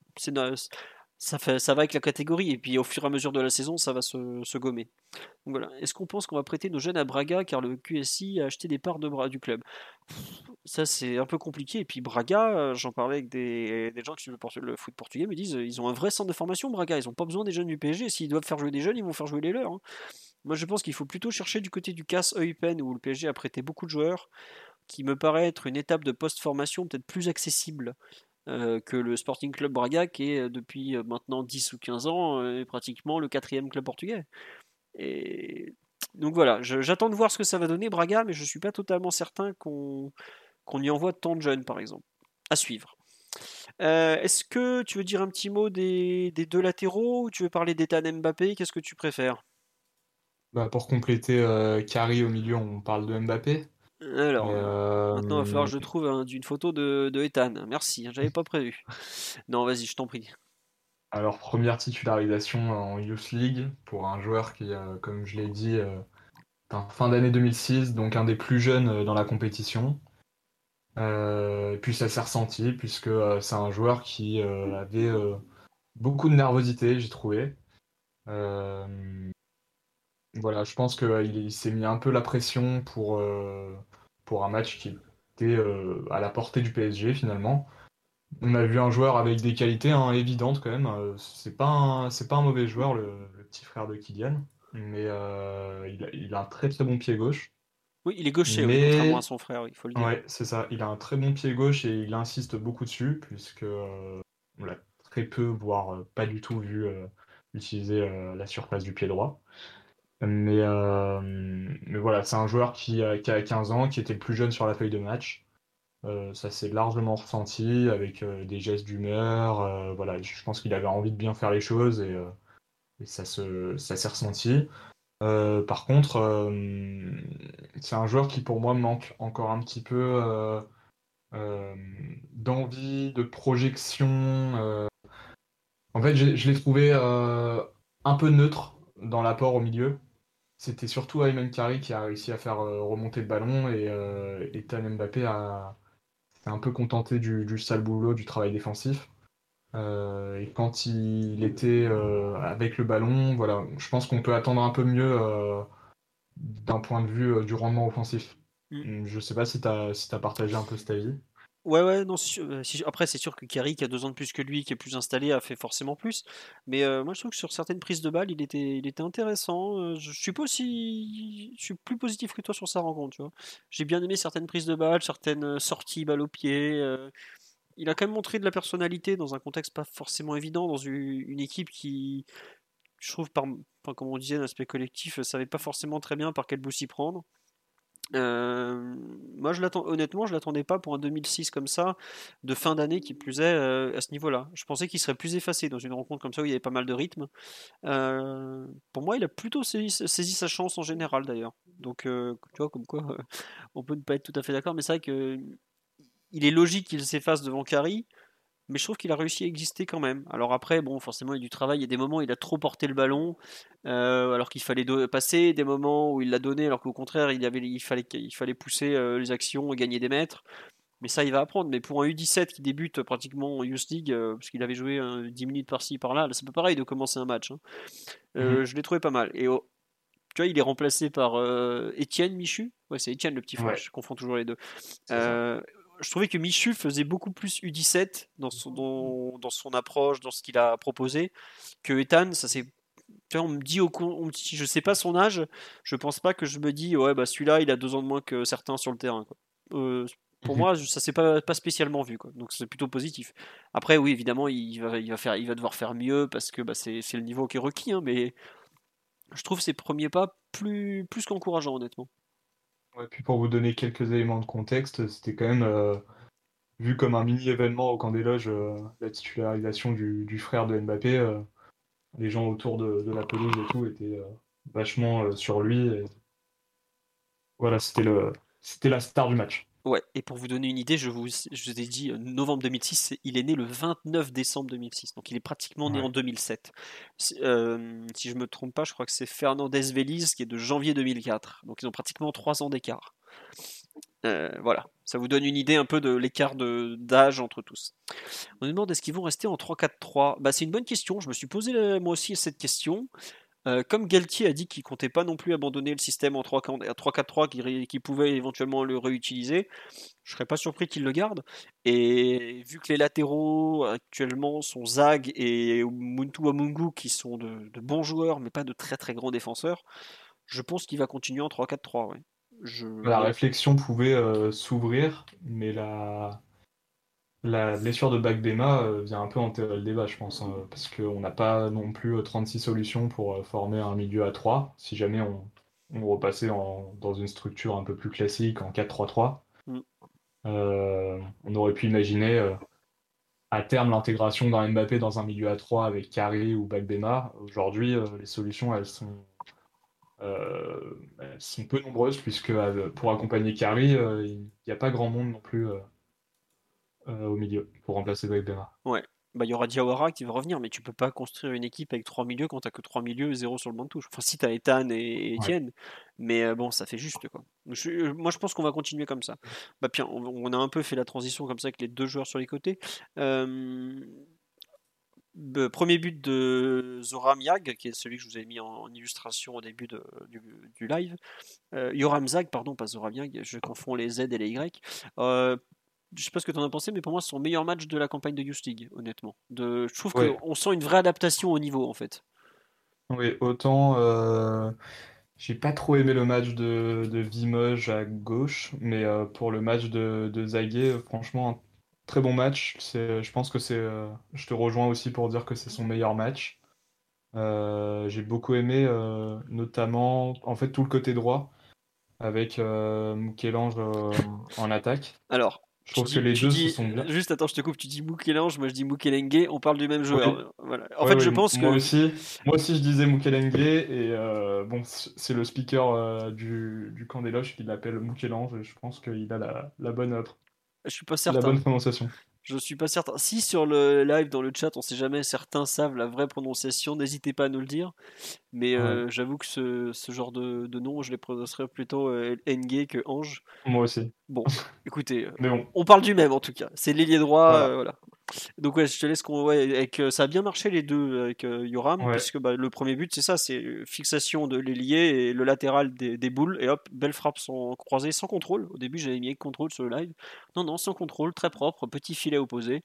ça, va avec la catégorie. Et puis au fur et à mesure de la saison, ça va se, gommer. Voilà. Est-ce qu'on pense qu'on va prêter nos jeunes à Braga car le QSI a acheté des parts de bras du club? Ça, c'est un peu compliqué. Et puis Braga, j'en parlais avec des, gens qui suivent le foot portugais, me disent ils ont un vrai centre de formation, Braga. Ils n'ont pas besoin des jeunes du PSG. S'ils doivent faire jouer des jeunes, ils vont faire jouer les leurs. Hein. Moi, je pense qu'il faut plutôt chercher du côté du casse Eupen où le PSG a prêté beaucoup de joueurs qui me paraît être une étape de post-formation peut-être plus accessible euh, que le Sporting Club Braga, qui est euh, depuis euh, maintenant 10 ou 15 ans pratiquement le quatrième club portugais. Et donc voilà, j'attends de voir ce que ça va donner Braga, mais je ne suis pas totalement certain qu'on y envoie tant de jeunes, par exemple. À suivre. Est-ce que tu veux dire un petit mot des, deux latéraux ou tu veux parler d'Ethan Mbappé? Qu'est-ce que tu préfères? Bah Pour compléter euh, au milieu, on parle de Mbappé. Alors, maintenant, il va falloir que je euh, trouve une photo de, de Ethan. Merci, hein, j'avais pas prévu. Non, vas-y, je t'en prie. Alors, première titularisation en Youth League pour un joueur qui, comme je l'ai dit, euh, fin d'année 2006, donc un des plus jeunes euh, dans la compétition. puis ça s'est ressenti, puisque c'est un joueur qui avait beaucoup de nervosité, j'ai trouvé. Voilà, je pense qu'il s'est mis un peu la pression pour, pour un match qui était euh, à la portée du PSG finalement. On a vu un joueur avec des qualités hein, évidentes quand même. Euh, c'est pas un, c'est pas un mauvais joueur le, petit frère de Kylian, mais euh, il, a, un très très bon pied gauche. Oui, il est gaucher, contrairement à son frère, il faut le dire. Ouais, c'est ça. Il a un très bon pied gauche et il insiste beaucoup dessus puisque on l'a très peu, voire pas du tout vu utiliser la surface du pied droit. Mais, euh, mais voilà, c'est un joueur qui, a 15 ans, qui était le plus jeune sur la feuille de match. Euh, ça s'est largement ressenti avec euh, des gestes d'humeur. voilà, je pense qu'il avait envie de bien faire les choses et, ça, se, ça s'est ressenti. par contre, c'est un joueur qui pour moi manque encore un petit peu d'envie, de projection. En fait, je l'ai trouvé un peu neutre dans l'apport au milieu. C'était surtout Ayman Kari qui a réussi à faire euh, remonter le ballon et euh, Ethan Mbappé a s'est un peu contenté du, sale boulot, du travail défensif. Euh, et quand il était avec le ballon, voilà, je pense qu'on peut attendre un peu mieux d'un point de vue du rendement offensif. Mm. Je sais pas si tu as, si as partagé un peu cet avis. Ouais, ouais, non, euh, après, c'est sûr que Kerry, qui a deux ans de plus que lui, qui est plus installé, a fait forcément plus. Mais euh, moi, je trouve que sur certaines prises de balles, il était, intéressant. Euh, je suis aussi. Plus positif que toi sur sa rencontre, tu vois. J'ai bien aimé certaines prises de balles, certaines sorties balles au pied. il a quand même montré de la personnalité dans un contexte pas forcément évident, dans une, équipe qui, je trouve, comme on disait, l'aspect collectif, savait pas forcément très bien par quel bout s'y prendre. Euh, moi, honnêtement, je l'attendais pas pour un 2006 comme ça, de fin d'année qui plus est euh, à ce niveau-là. Je pensais qu'il serait plus effacé dans une rencontre comme ça où il y avait pas mal de rythme. Euh, pour moi, il a plutôt saisi, sa chance en général d'ailleurs. Donc, tu vois, comme quoi, on peut ne pas être tout à fait d'accord, mais c'est vrai que il est logique qu'il s'efface devant Kari mais je trouve qu'il a réussi à exister quand même. Alors après, bon, forcément, il y a du travail. Il y a des moments où il a trop porté le ballon, euh, alors qu'il fallait passer. Des moments où il l'a donné, alors qu'au contraire, il, avait, il, fallait, il fallait pousser euh, les actions et gagner des mètres. Mais ça, il va apprendre. Mais pour un U17 qui débute pratiquement en Youth League, euh, parce qu'il avait joué 10 minutes par-ci, par-là, c'est pas pareil de commencer un match. Hein. Mhm. Je l'ai trouvé pas mal. Et tu vois, il est remplacé par Étienne Michu. Ouais, c'est Étienne le petit frère, je confonds toujours les deux je trouvais que Michu faisait beaucoup plus U17 dans son, dans, son approche, dans ce qu'il a proposé, que Ethan, ça c'est on me dit au on je sais pas son âge, je pense pas que je me dis ouais bah celui-là il a deux ans de moins que certains sur le terrain. Euh, pour mhm. moi, ça s'est pas, pas spécialement vu, quoi. donc c'est plutôt positif. Après, oui, évidemment, il va, il va, faire, il va devoir faire mieux parce que bah, c'est le niveau qui est requis, hein, mais je trouve ses premiers pas plus, plus qu'encourageants, honnêtement. Et puis pour vous donner quelques éléments de contexte, c'était quand même euh, vu comme un mini-événement au camp des loges, euh, la titularisation du, frère de Mbappé. Euh, les gens autour de, la pelouse et tout étaient vachement sur lui. Voilà, c'était la star du match. Ouais, et pour vous donner une idée, je vous, je vous ai dit euh, novembre 2006, il est né le 29 décembre 2006, donc il est pratiquement né en 2007. Euh, si je me trompe pas, je crois que c'est Fernandez Veliz qui est de janvier 2004, donc ils ont pratiquement trois ans d'écart. Euh, voilà, ça vous donne une idée un peu de l'écart d'âge entre tous. On nous demande est-ce qu'ils vont rester en 3-4-3 bah, C'est une bonne question, je me suis posé moi aussi cette question. Euh, comme Galtier a dit qu'il comptait pas non plus abandonner le système en 3-4-3, qu'il pouvait éventuellement le réutiliser, je serais pas surpris qu'il le garde. Et vu que les latéraux actuellement sont Zag et Muntu Amungu, qui sont de, bons joueurs, mais pas de très très grands défenseurs, je pense qu'il va continuer en 3-4-3. La réflexion pouvait euh, s'ouvrir, mais la... La blessure de Bagbema euh, vient un peu enterrer le débat, je pense, hein, parce qu'on n'a pas non plus 36 euh, solutions pour euh, former un milieu à 3, si jamais on, repassait dans une structure un peu plus classique en 4-3-3. Mm. on aurait pu imaginer à terme l'intégration d'un Mbappé dans un milieu à 3 avec Carré ou Bagbema. Aujourd'hui, les solutions, elles sont, sont peu nombreuses, puisque pour accompagner Carré, il n'y a pas grand monde non plus euh, au milieu pour remplacer Benzema. Ouais. Bah, il y aura Diawara qui va revenir, mais tu peux pas construire une équipe avec trois milieux quand t'as que trois milieux et zéro sur le banc de touche. Enfin, si t'as Ethan et Etienne, mais euh, bon, ça fait juste quoi. Euh, moi, je pense qu'on va continuer comme ça. Bah, bien, on, a un peu fait la transition comme ça avec les deux joueurs sur les côtés. premier but de Zora Miag, qui est celui que je vous ai mis en, illustration au début du, live. Yoram Zag, pardon, pas Zora Miag, je confonds les Z et les Y je sais pas ce que tu en as pensé, mais pour moi, c'est son meilleur match de la campagne de Youth League, honnêtement. De, je trouve qu'on sent une vraie adaptation au niveau, en fait. Oui, autant. Euh, j'ai pas trop aimé le match de, de Vimoge à gauche, mais euh, pour le match de, de Zaguet, franchement, un très bon match. Je pense que c'est. Euh, je te rejoins aussi pour dire que c'est son meilleur match. j'ai beaucoup aimé, notamment, en fait, tout le côté droit avec Michel-Ange en attaque. Alors, je trouve que les deux sont bien. Juste attends, je te coupe. Tu dis Moukelange, moi je dis Moukelengue. On parle du même joueur. Voilà. En fait, je pense moi que. Aussi, moi aussi, je disais Moukelengue. Et euh, bon, c'est le speaker euh, du, du camp des loges qui l'appelle Moukelange. Et je pense qu'il a la, la bonne œuvre. Je suis pas certain. La bonne prononciation. Je suis pas certain. Si sur le live, dans le chat, on sait jamais, certains savent la vraie prononciation, n'hésitez pas à nous le dire. Mais euh, j'avoue que ce, ce, genre de, de, nom, je les prononcerais plutôt euh, que Ange. Moi aussi. Bon, écoutez, euh, on parle du même en tout cas. C'est l'ailier droit, voilà. Donc ouais, je te laisse qu'on ouais, avec, ça a bien marché les deux avec Yoram puisque bah, le premier but c'est ça, c'est fixation de l'ailier et le latéral des, des, boules et hop, belle frappe sans croisée, sans contrôle. Au début j'avais mis avec contrôle sur le live. Non non, sans contrôle, très propre, petit filet opposé.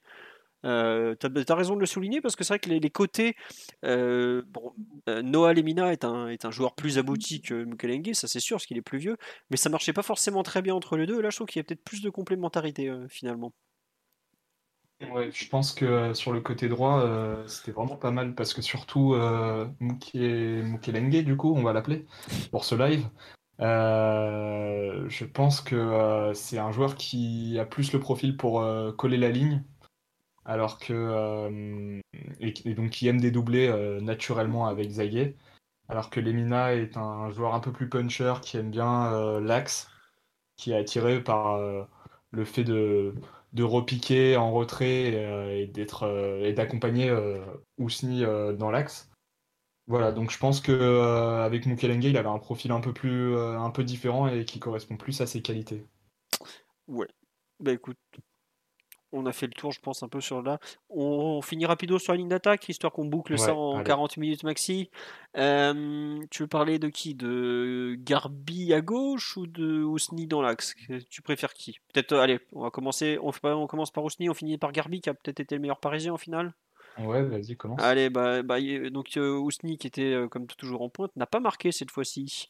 Euh, tu as, raison de le souligner parce que c'est vrai que les, côtés. Euh, bon, euh, Noah Lemina est un, est un joueur plus abouti que Mukelenge, ça c'est sûr, parce qu'il est plus vieux, mais ça marchait pas forcément très bien entre les deux. Là, je trouve qu'il y a peut-être plus de complémentarité finalement. Je pense que sur le côté droit, c'était vraiment pas mal parce que surtout Mukelenge, du coup, on va l'appeler pour ce live. je pense que c'est un joueur qui a plus le profil pour coller la ligne alors que euh, et, donc qui aime dédoubler euh, naturellement avec Zague, alors que Lemina est un joueur un peu plus puncher qui aime bien euh, l'axe, qui est attiré par le fait de, de repiquer en retrait et d'être et d'accompagner Ousni dans l'axe. Voilà, donc je pense que avec Mukelenge, il avait un profil un peu plus un peu différent et qui correspond plus à ses qualités. Ouais. Bah écoute, on a fait le tour, je pense, un peu sur là. On, finit rapido sur la ligne d'attaque, histoire qu'on boucle ça en 40 minutes maxi. Euh, tu veux parler de qui? De Garbi à gauche ou de Ousni dans l'axe? Tu préfères qui? Peut-être, euh, allez, on va commencer. On, on commence par Ousni, on finit par Garbi, qui a peut-être été le meilleur parisien en finale. Ouais, vas-y, commence. Allez, bah, bah donc euh, Ousni, qui était comme toujours en pointe, n'a pas marqué cette fois-ci.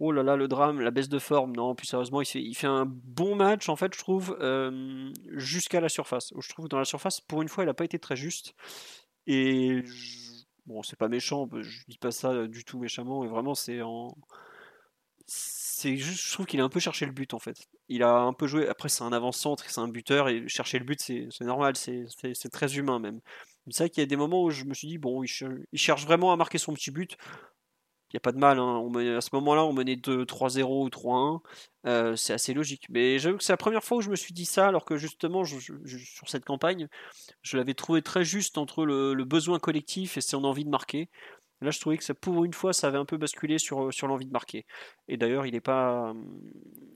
Oh là là, le drame, la baisse de forme. Non, plus sérieusement, il fait, un bon match, en fait, je trouve, euh, jusqu'à la surface. Je trouve que dans la surface, pour une fois, il n'a pas été très juste. Et bon, c'est pas méchant, je dis pas ça du tout méchamment, et vraiment, c'est en. C'est juste, je trouve qu'il a un peu cherché le but en fait. Il a un peu joué. Après, c'est un avant-centre, c'est un buteur, et chercher le but, c'est normal, c'est très humain même. C'est vrai qu'il y a des moments où je me suis dit, bon, il, cherche vraiment à marquer son petit but il n'y a pas de mal. Hein. à ce moment-là, on menait 2-3-0 ou 3-1. Euh, c'est assez logique. Mais j'avoue que c'est la première fois où je me suis dit ça, alors que justement, sur cette campagne, je l'avais trouvé très juste entre le, besoin collectif et son envie de marquer. Là, je trouvais que ça, pour une fois, ça avait un peu basculé sur, sur l'envie de marquer. Et d'ailleurs, il est pas,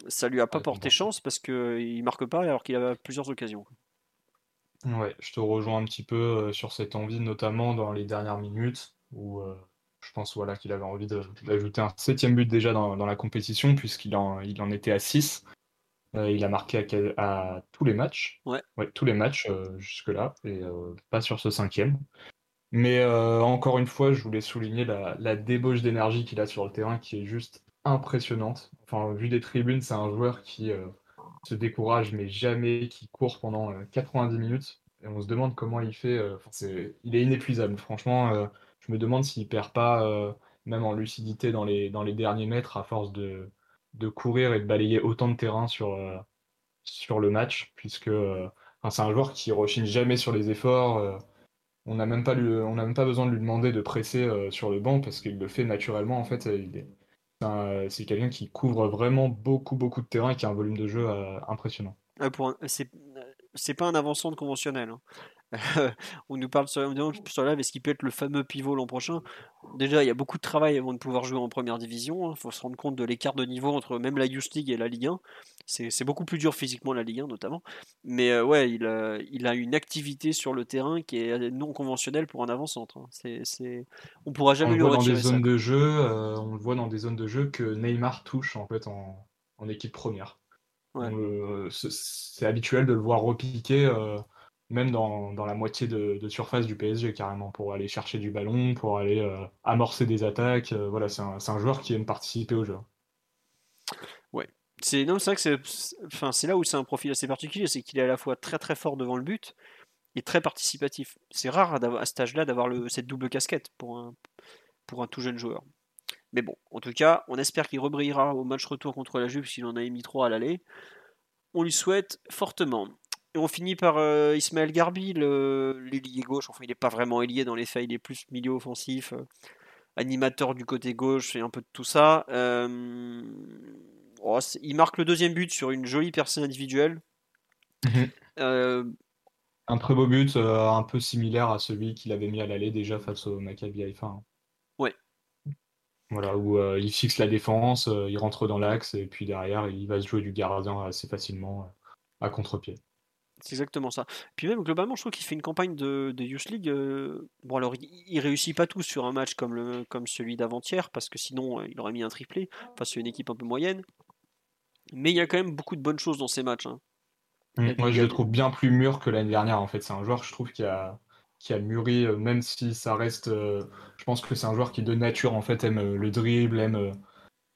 ça lui a pas porté chance parce qu'il marque pas alors qu'il a plusieurs occasions. Ouais, je te rejoins un petit peu euh, sur cette envie, notamment dans les dernières minutes, où euh, je pense voilà, qu'il avait envie d'ajouter un septième but déjà dans, la compétition, puisqu'il en, il en était à 6. Euh, il a marqué à, tous les matchs. Ouais. tous les matchs jusque-là, et pas sur ce cinquième. Mais encore une fois, je voulais souligner la, la débauche d'énergie qu'il a sur le terrain, qui est juste impressionnante. Enfin, vu des tribunes, c'est un joueur qui se décourage, mais jamais, qui court pendant 90 euh, minutes. Et on se demande comment il fait. Euh, il est inépuisable. Franchement, euh, je me demande s'il perd pas, même en lucidité dans les, dans les derniers mètres, à force de, de courir et de balayer autant de terrain sur, sur le match, puisque c'est un joueur qui rechigne jamais sur les efforts. on n'a même, pas même pas besoin de lui demander de presser sur le banc parce qu'il le fait naturellement. En fait, c'est quelqu'un qui couvre vraiment beaucoup, beaucoup de terrain et qui a un volume de jeu euh, impressionnant. c'est pas un avançant conventionnel. Hein. on nous parle sur, sur là, est-ce qu'il peut être le fameux pivot l'an prochain? Déjà, il y a beaucoup de travail avant de pouvoir jouer en première division. Il hein. faut se rendre compte de l'écart de niveau entre même la Youth League et la Ligue 1. C'est beaucoup plus dur physiquement la Ligue 1 notamment. Mais euh, ouais, il a, il a, une activité sur le terrain qui est non conventionnelle pour un avant-centre. Hein. C'est, on pourra jamais on lui voit dans des zones de jeu, euh, on le voit dans des zones de jeu que Neymar touche en fait en, en équipe première. Euh, c'est habituel de le voir repiquer même dans, dans la moitié de, surface du PSG carrément, pour aller chercher du ballon, pour aller euh, amorcer des attaques. Euh, voilà, c'est un, un, joueur qui aime participer au jeu. Ouais. C'est vrai que c'est enfin, là où c'est un profil assez particulier, c'est qu'il est à la fois très très fort devant le but et très participatif. C'est rare à cet âge-là d'avoir cette double casquette pour un, pour un tout jeune joueur. Mais bon, en tout cas, on espère qu'il rebrillera au match retour contre la Juve s'il en a émis trois à l'aller. On lui souhaite fortement. Et on finit par euh, Ismaël Garbi, l'ailier gauche. Enfin, il n'est pas vraiment ailier dans les faits, il est plus milieu offensif, euh, animateur du côté gauche et un peu de tout ça. Euh, oh, il marque le deuxième but sur une jolie personne individuelle. Mhm. un très beau but, un peu similaire à celui qu'il avait mis à l'aller déjà face au Maccabi Haïfa. Hein. Ouais. Voilà, où il fixe la défense, il rentre dans l'axe et puis derrière, il va se jouer du gardien assez facilement à contre-pied. C'est exactement ça. Puis même globalement, je trouve qu'il fait une campagne de, de Youth League. Euh, bon, alors il, réussit pas tout sur un match comme, le, comme celui d'avant-hier, parce que sinon euh, il aurait mis un triplé face à une équipe un peu moyenne. Mais il y a quand même beaucoup de bonnes choses dans ces matchs. Hein. Mmh, moi, je le trouve bien plus mûr que l'année dernière. En fait, c'est un joueur, je trouve, qui a, qui a mûri, euh, même si ça reste. je pense que c'est un joueur qui, de nature, en fait, aime le dribble, aime,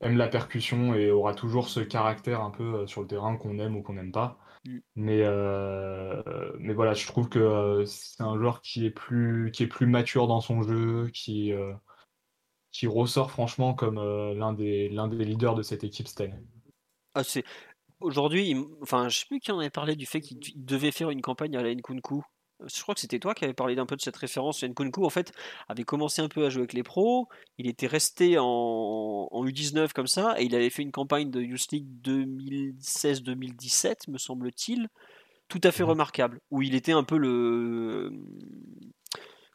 aime la percussion et aura toujours ce caractère un peu sur le terrain qu'on aime ou qu'on n'aime pas. Mm. Mais, euh, mais voilà, je trouve que euh, c'est un joueur qui est, plus, qui est plus mature dans son jeu, qui, euh, qui ressort franchement comme l'un des, l'un des leaders de cette équipe cette année. Ah, c'est... Aujourd'hui, enfin, je sais plus qui en avait parlé du fait qu'il devait faire une campagne à la Nkunku je crois que c'était toi qui avais parlé d'un peu de cette référence. Nkunku, en fait, avait commencé un peu à jouer avec les pros. Il était resté en, U19 comme ça, et il avait fait une campagne de Youth League 2016-2017, me semble-t-il, tout à fait mhm. remarquable, où il était un peu le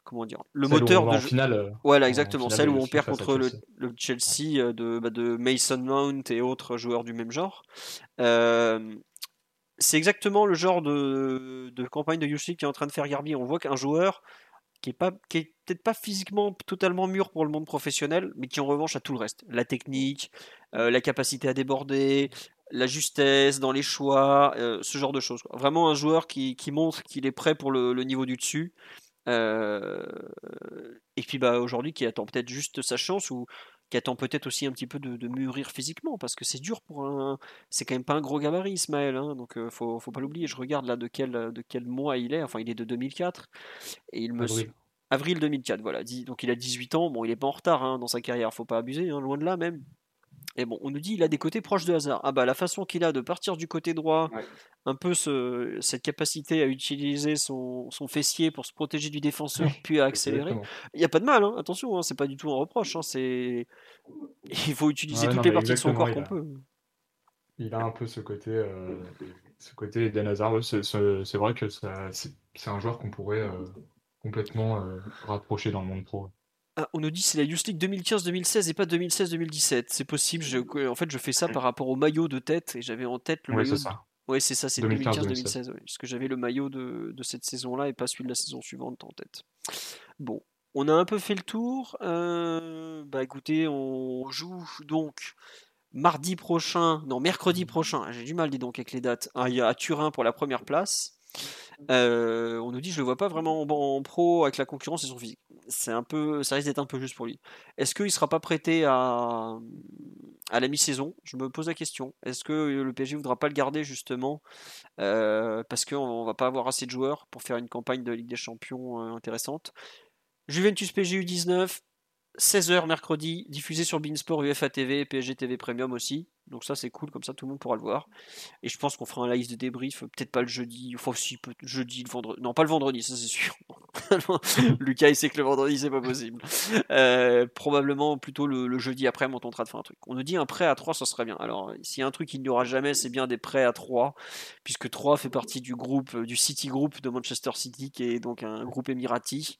comment dire le moteur de finale, euh, voilà exactement celle où on perd contre le, Chelsea euh, de, bah, de Mason Mount et autres joueurs du même genre euh, c'est exactement le genre de, campagne de Yoshi qui est en train de faire Garbi. On voit qu'un joueur qui est, pas, qui est peut-être pas physiquement totalement mûr pour le monde professionnel, mais qui en revanche a tout le reste. La technique, euh, la capacité à déborder, la justesse dans les choix, euh, ce genre de choses. Vraiment un joueur qui, montre qu'il est prêt pour le, niveau du dessus. Euh, et puis bah, aujourd'hui qui attend peut-être juste sa chance ou qui attend peut-être aussi un petit peu de, mûrir physiquement, parce que c'est dur pour un. C'est quand même pas un gros gabarit, Ismaël, hein, donc euh, faut, faut pas l'oublier. Je regarde là de quel, de quel mois il est, enfin il est de 2004, et il me. Avril, Avril 2004, voilà. Donc il a 18 ans, bon il est pas en retard hein, dans sa carrière, faut pas abuser, hein, loin de là même. Et bon, on nous dit il a des côtés proches de hasard. Ah bah la façon qu'il a de partir du côté droit, un peu ce, cette capacité à utiliser son, son, fessier pour se protéger du défenseur, puis à accélérer. Il n'y a pas de mal, hein, attention, hein, c'est pas du tout un reproche. Hein, c'est... Il faut utiliser toutes les parties de son corps qu'on peut. Il a un peu ce côté, euh, ce côté Eden Hazard. C'est, vrai que c'est, un joueur qu'on pourrait euh, complètement euh, rapprocher dans le monde pro. Ah, on nous dit c'est la Youth League 2015-2016 et pas 2016-2017. C'est possible. Je, en fait, je fais ça par rapport au maillot de tête et j'avais en tête le Ouais, maillot. c'est ça. Ouais, c'est ça, c'est 2015, 2015-2016. ouais, parce que j'avais le maillot de, de cette saison-là et pas celui de la saison suivante en tête. Bon, on a un peu fait le tour. Euh, bah écoutez, on joue donc mardi prochain, non, mercredi prochain. J'ai du mal, dis donc, avec les dates. Ah, il y a à Turin pour la première place. Euh, on nous dit je le vois pas vraiment en, en pro avec la concurrence et son physique. C'est un peu, ça risque d'être un peu juste pour lui. Est-ce qu'il sera pas prêté à, la mi-saison? Je me pose la question. Est-ce que le PSG voudra pas le garder justement euh, parce qu'on on va pas avoir assez de joueurs pour faire une campagne de Ligue des Champions euh, intéressante? Juventus PSG U19, 16h mercredi, diffusé sur Beansport, UEFA TV et PSG TV Premium aussi. Donc ça c'est cool, comme ça tout le monde pourra le voir. Et je pense qu'on fera un live de débrief, peut-être pas le jeudi, enfin si, peut jeudi, le vendredi. Non, pas le vendredi, ça c'est sûr. Lucas il sait que le vendredi c'est pas possible. Euh, probablement plutôt le, le jeudi après, on tentera de faire un truc. On nous dit un prêt à 3, ça serait bien. Alors s'il y a un truc qu'il n'y aura jamais, c'est bien des prêts à 3, puisque 3 fait partie du groupe, du City Group de Manchester City, qui est donc un groupe émirati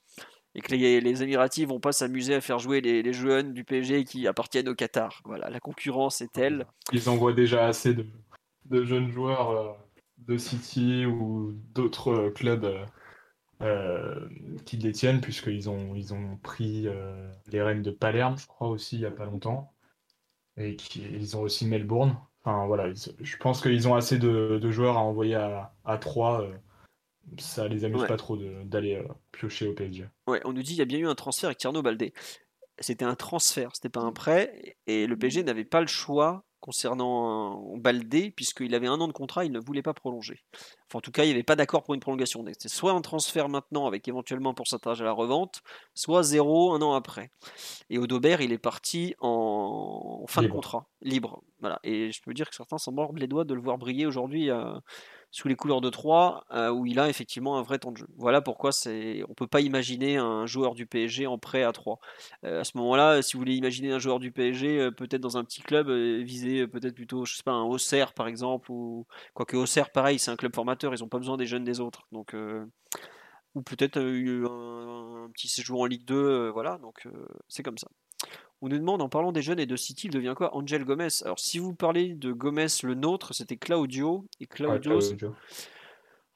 et que les, les Émiratis vont pas s'amuser à faire jouer les, les jeunes du PSG qui appartiennent au Qatar. Voilà, la concurrence est telle. Ils envoient déjà assez de, jeunes joueurs euh, de City ou d'autres euh, clubs euh, euh, qui le détiennent, puisqu'ils ont, ils ont pris les rênes de Palerme, je crois aussi, il y a pas longtemps. Et qui, ils ont aussi Melbourne. Enfin voilà, je pense qu'ils ont assez de, de joueurs à envoyer à, à 3. Ça les amuse Ouais. pas trop d'aller euh, piocher au PSG. Ouais, on nous dit qu'il y a bien eu un transfert avec Tierno Baldé. C'était un transfert, c'était pas un prêt, et le PSG n'avait pas le choix concernant Baldé, puisqu'il avait un an de contrat, il ne voulait pas prolonger. Enfin, en tout cas, il n'y avait pas d'accord pour une prolongation. C'était soit un transfert maintenant avec éventuellement un pourcentage à la revente, soit zéro un an après. Et Audobert, il est parti en, fin de contrat, libre. Voilà. Et je peux dire que certains s'en mordent les doigts de le voir briller aujourd'hui euh, sous les couleurs de 3, où il a effectivement un vrai temps de jeu. Voilà pourquoi c'est, on peut pas imaginer un joueur du PSG en prêt à 3. Euh, à ce moment-là, si vous voulez imaginer un joueur du PSG, euh, peut-être dans un petit club, euh, viser euh, peut-être plutôt, je sais pas, un Auxerre par exemple, ou quoique Auxerre, pareil, c'est un club formateur, ils n'ont pas besoin des jeunes des autres. Donc, euh, ou peut-être euh, un, un petit séjour en Ligue 2, euh, voilà, donc euh, c'est comme ça. On nous demande, en parlant des jeunes et de City, il devient quoi? Angel Gomez. Alors, si vous parlez de Gomez, le nôtre, c'était Claudio. Et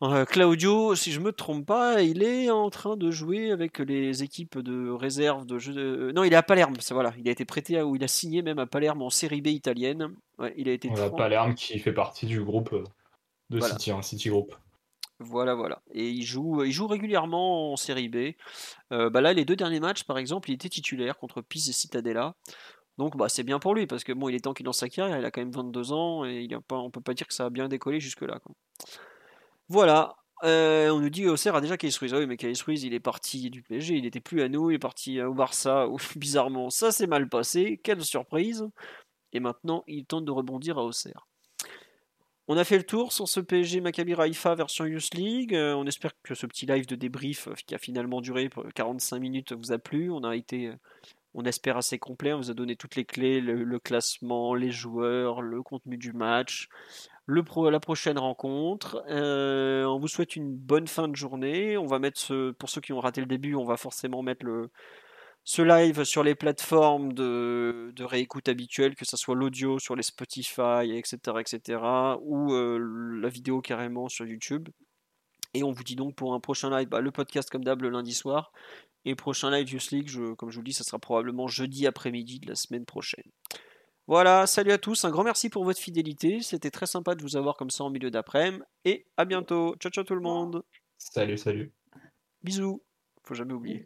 Ouais, Claudio, euh, si je me trompe pas, il est en train de jouer avec les équipes de réserve de jeux. de- Non, il est à Palerme. C'est voilà, il a été prêté à, ou il a signé même à Palerme en Série B italienne. Ouais, il a été. Palerme qui fait partie du groupe euh, de Voilà. City, un City Group. Voilà, voilà. Et il joue, il joue régulièrement en Série B. Euh, bah là, les deux derniers matchs, par exemple, il était titulaire contre Pise et Cittadella. Donc, bah, c'est bien pour lui parce que bon, il est temps qu'il lance sa carrière. Il a quand même 22 ans et il a on peut pas dire que ça a bien décollé jusque-là. Voilà. Euh, on nous dit Auxerre a déjà Case Ruiz. Ah oui, mais Case Ruiz, il est parti du PSG. Il n'était plus à nous. Il est parti au Barça. bizarrement, ça s'est mal passé. Quelle surprise. Et maintenant, il tente de rebondir à Auxerre. On a fait le tour sur ce PSG Maccabi Raifa version Youth League. Euh, on espère que ce petit live de débrief euh, qui a finalement duré pour 45 minutes vous a plu. On a été, euh, on espère, assez complet. On vous a donné toutes les clés, le, classement, les joueurs, le contenu du match, la prochaine rencontre. Euh, on vous souhaite une bonne fin de journée. On va mettre ce, pour ceux qui ont raté le début, on va forcément mettre le, ce live sur les plateformes de, de réécoute habituelles, que ce soit l'audio sur les Spotify, etc., etc., ou euh, la vidéo carrément sur YouTube. Et on vous dit donc pour un prochain live, bah, le podcast comme d'hab le lundi soir, et prochain live Youth League, je- comme je vous le dis, ça sera probablement jeudi après-midi de la semaine prochaine. Voilà, salut à tous, un grand merci pour votre fidélité, c'était très sympa de vous avoir comme ça en milieu d'après-midi, et à bientôt, ciao ciao tout le monde, Salut, salut. bisous, faut jamais oublier.